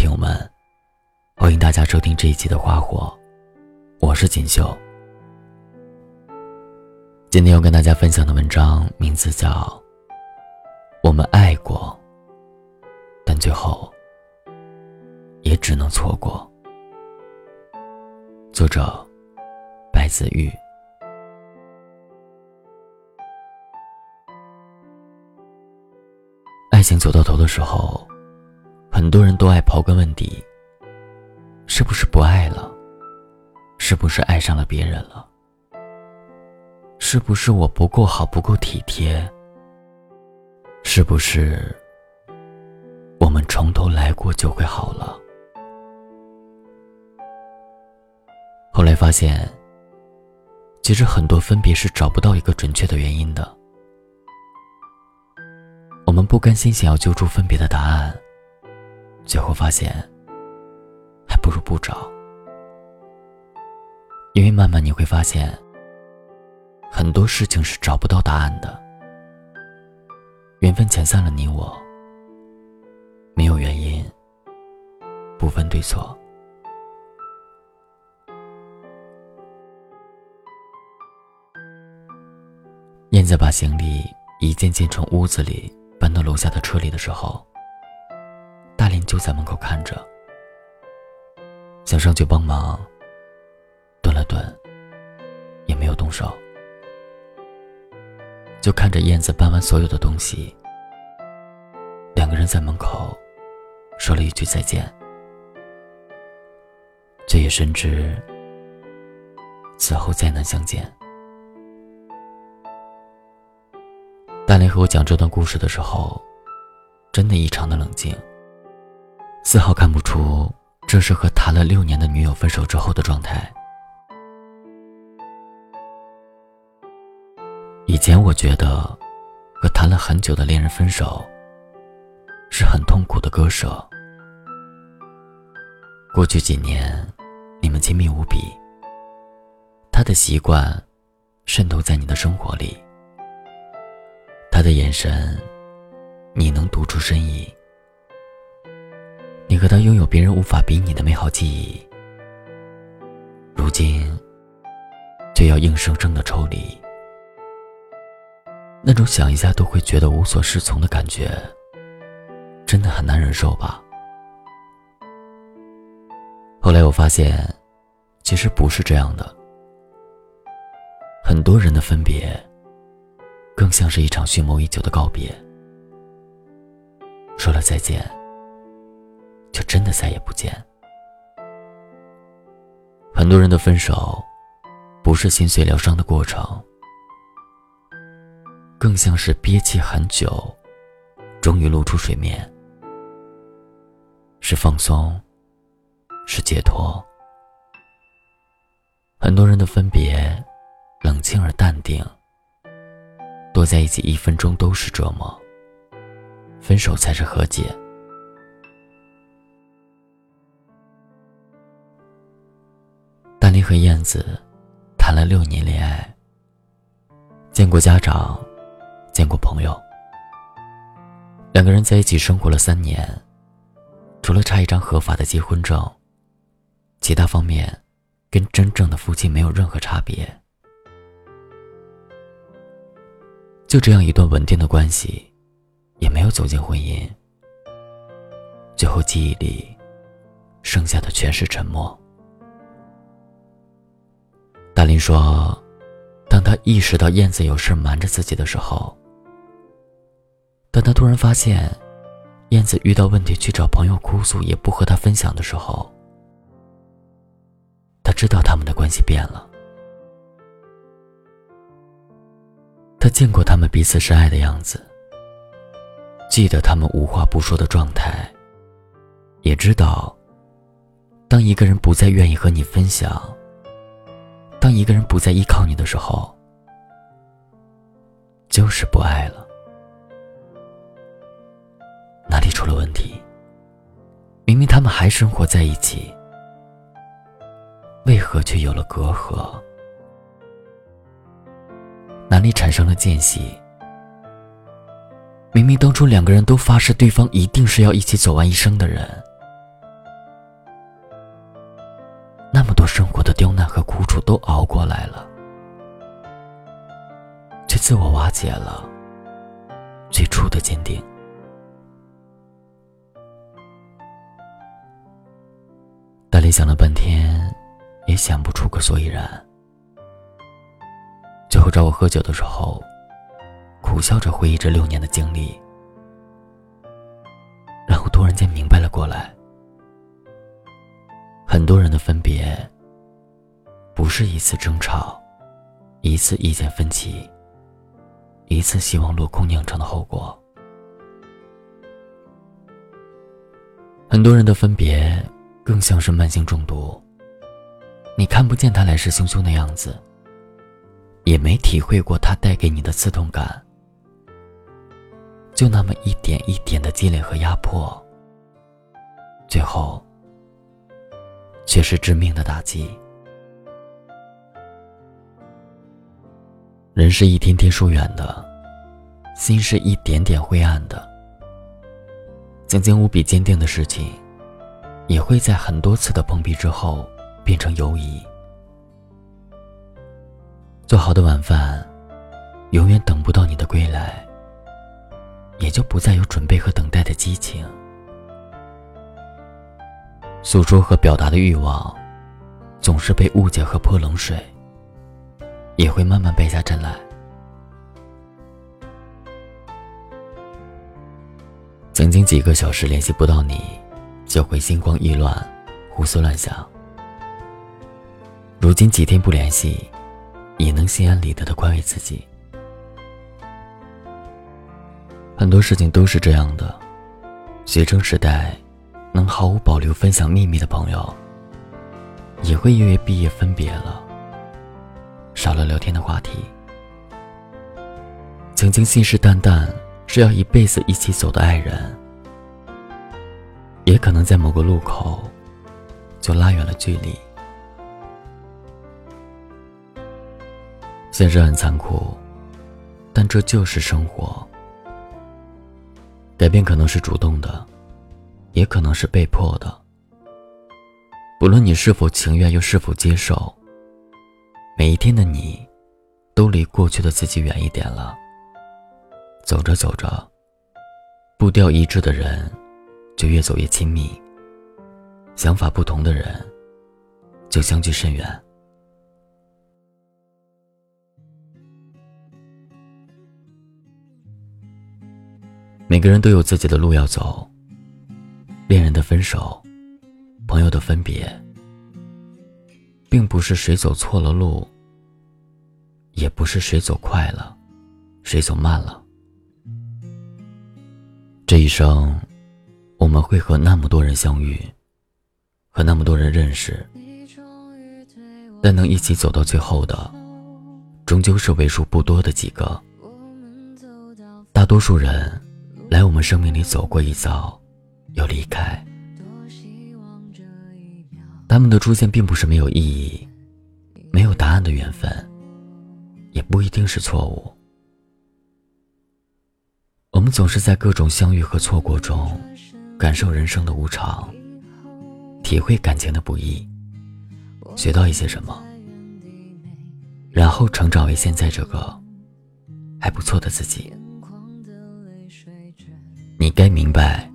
听友们，欢迎大家收听这一期的《花火》，我是锦绣。今天要跟大家分享的文章名字叫《我们爱过，但最后也只能错过》，作者白子玉。爱情走到头的时候。很多人都爱刨根问底：是不是不爱了？是不是爱上了别人了？是不是我不够好，不够体贴？是不是我们从头来过就会好了？后来发现，其实很多分别是找不到一个准确的原因的。我们不甘心想要揪出分别的答案。最后发现，还不如不找，因为慢慢你会发现，很多事情是找不到答案的。缘分遣散了你我，没有原因，不分对错。燕子把行李一件件从屋子里搬到楼下的车里的时候。就在门口看着，想上去帮忙，顿了顿，也没有动手，就看着燕子搬完所有的东西，两个人在门口说了一句再见，却也深知此后再难相见。大林和我讲这段故事的时候，真的异常的冷静。丝毫看不出这是和谈了六年的女友分手之后的状态。以前我觉得，和谈了很久的恋人分手是很痛苦的割舍。过去几年，你们亲密无比，他的习惯渗透在你的生活里，他的眼神，你能读出深意。你和他拥有别人无法比拟的美好记忆，如今却要硬生生的抽离，那种想一下都会觉得无所适从的感觉，真的很难忍受吧？后来我发现，其实不是这样的，很多人的分别，更像是一场蓄谋已久的告别，说了再见。就真的再也不见。很多人的分手，不是心碎疗伤的过程，更像是憋气很久，终于露出水面，是放松，是解脱。很多人的分别，冷清而淡定，多在一起一分钟都是折磨，分手才是和解。和燕子谈了六年恋爱，见过家长，见过朋友，两个人在一起生活了三年，除了差一张合法的结婚证，其他方面跟真正的夫妻没有任何差别。就这样一段稳定的关系，也没有走进婚姻，最后记忆里剩下的全是沉默。你说：“当他意识到燕子有事瞒着自己的时候，当他突然发现，燕子遇到问题去找朋友哭诉，也不和他分享的时候，他知道他们的关系变了。他见过他们彼此深爱的样子，记得他们无话不说的状态，也知道，当一个人不再愿意和你分享。”当一个人不再依靠你的时候，就是不爱了。哪里出了问题？明明他们还生活在一起，为何却有了隔阂？哪里产生了间隙？明明当初两个人都发誓对方一定是要一起走完一生的人，么多生活的刁难和苦楚都熬过来了，却自我瓦解了最初的坚定。大力想了半天，也想不出个所以然。最后找我喝酒的时候，苦笑着回忆这六年的经历，然后突然间明白了过来。多人的分别，不是一次争吵，一次意见分歧，一次希望落空酿成的后果。很多人的分别，更像是慢性中毒。你看不见他来势汹汹的样子，也没体会过他带给你的刺痛感，就那么一点一点的积累和压迫，最后。却是致命的打击。人是一天天疏远的，心是一点点灰暗的。曾经无比坚定的事情，也会在很多次的碰壁之后变成犹疑。做好的晚饭，永远等不到你的归来，也就不再有准备和等待的激情。诉说和表达的欲望，总是被误解和泼冷水，也会慢慢败下阵来。曾经几个小时联系不到你，就会心慌意乱、胡思乱想。如今几天不联系，也能心安理得的宽慰自己。很多事情都是这样的，学生时代。能毫无保留分享秘密的朋友，也会因为毕业分别了，少了聊天的话题。曾经信誓旦旦是要一辈子一起走的爱人，也可能在某个路口，就拉远了距离。现实很残酷，但这就是生活。改变可能是主动的。也可能是被迫的。不论你是否情愿，又是否接受，每一天的你，都离过去的自己远一点了。走着走着，步调一致的人，就越走越亲密；想法不同的人，就相距甚远。每个人都有自己的路要走。恋人的分手，朋友的分别，并不是谁走错了路，也不是谁走快了，谁走慢了。这一生，我们会和那么多人相遇，和那么多人认识，但能一起走到最后的，终究是为数不多的几个。大多数人，来我们生命里走过一遭。又离开，他们的出现并不是没有意义，没有答案的缘分，也不一定是错误。我们总是在各种相遇和错过中，感受人生的无常，体会感情的不易，学到一些什么，然后成长为现在这个还不错的自己。你该明白。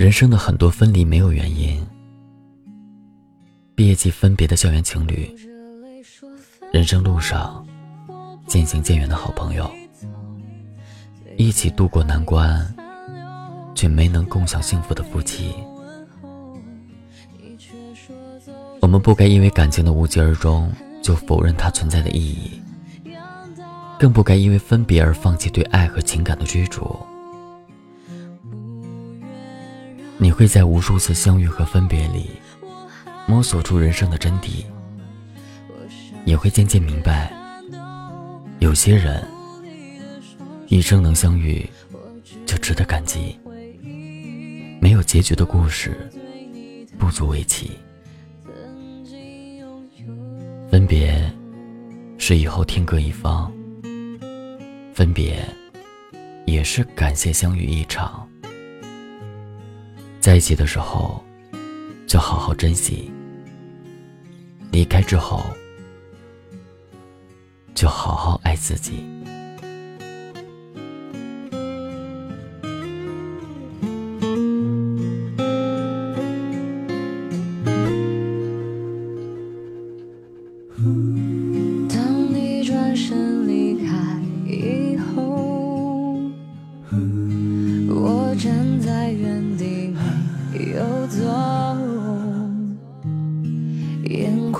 人生的很多分离没有原因。毕业季分别的校园情侣，人生路上渐行渐远的好朋友，一起度过难关却没能共享幸福的夫妻。我们不该因为感情的无疾而终就否认它存在的意义，更不该因为分别而放弃对爱和情感的追逐。你会在无数次相遇和分别里，摸索出人生的真谛，也会渐渐明白，有些人一生能相遇，就值得感激；没有结局的故事，不足为奇。分别是以后天各一方，分别也是感谢相遇一场。在一起的时候，就好好珍惜；离开之后，就好好爱自己。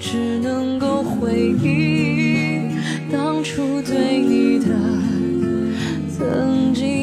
只能够回忆当初对你的曾经。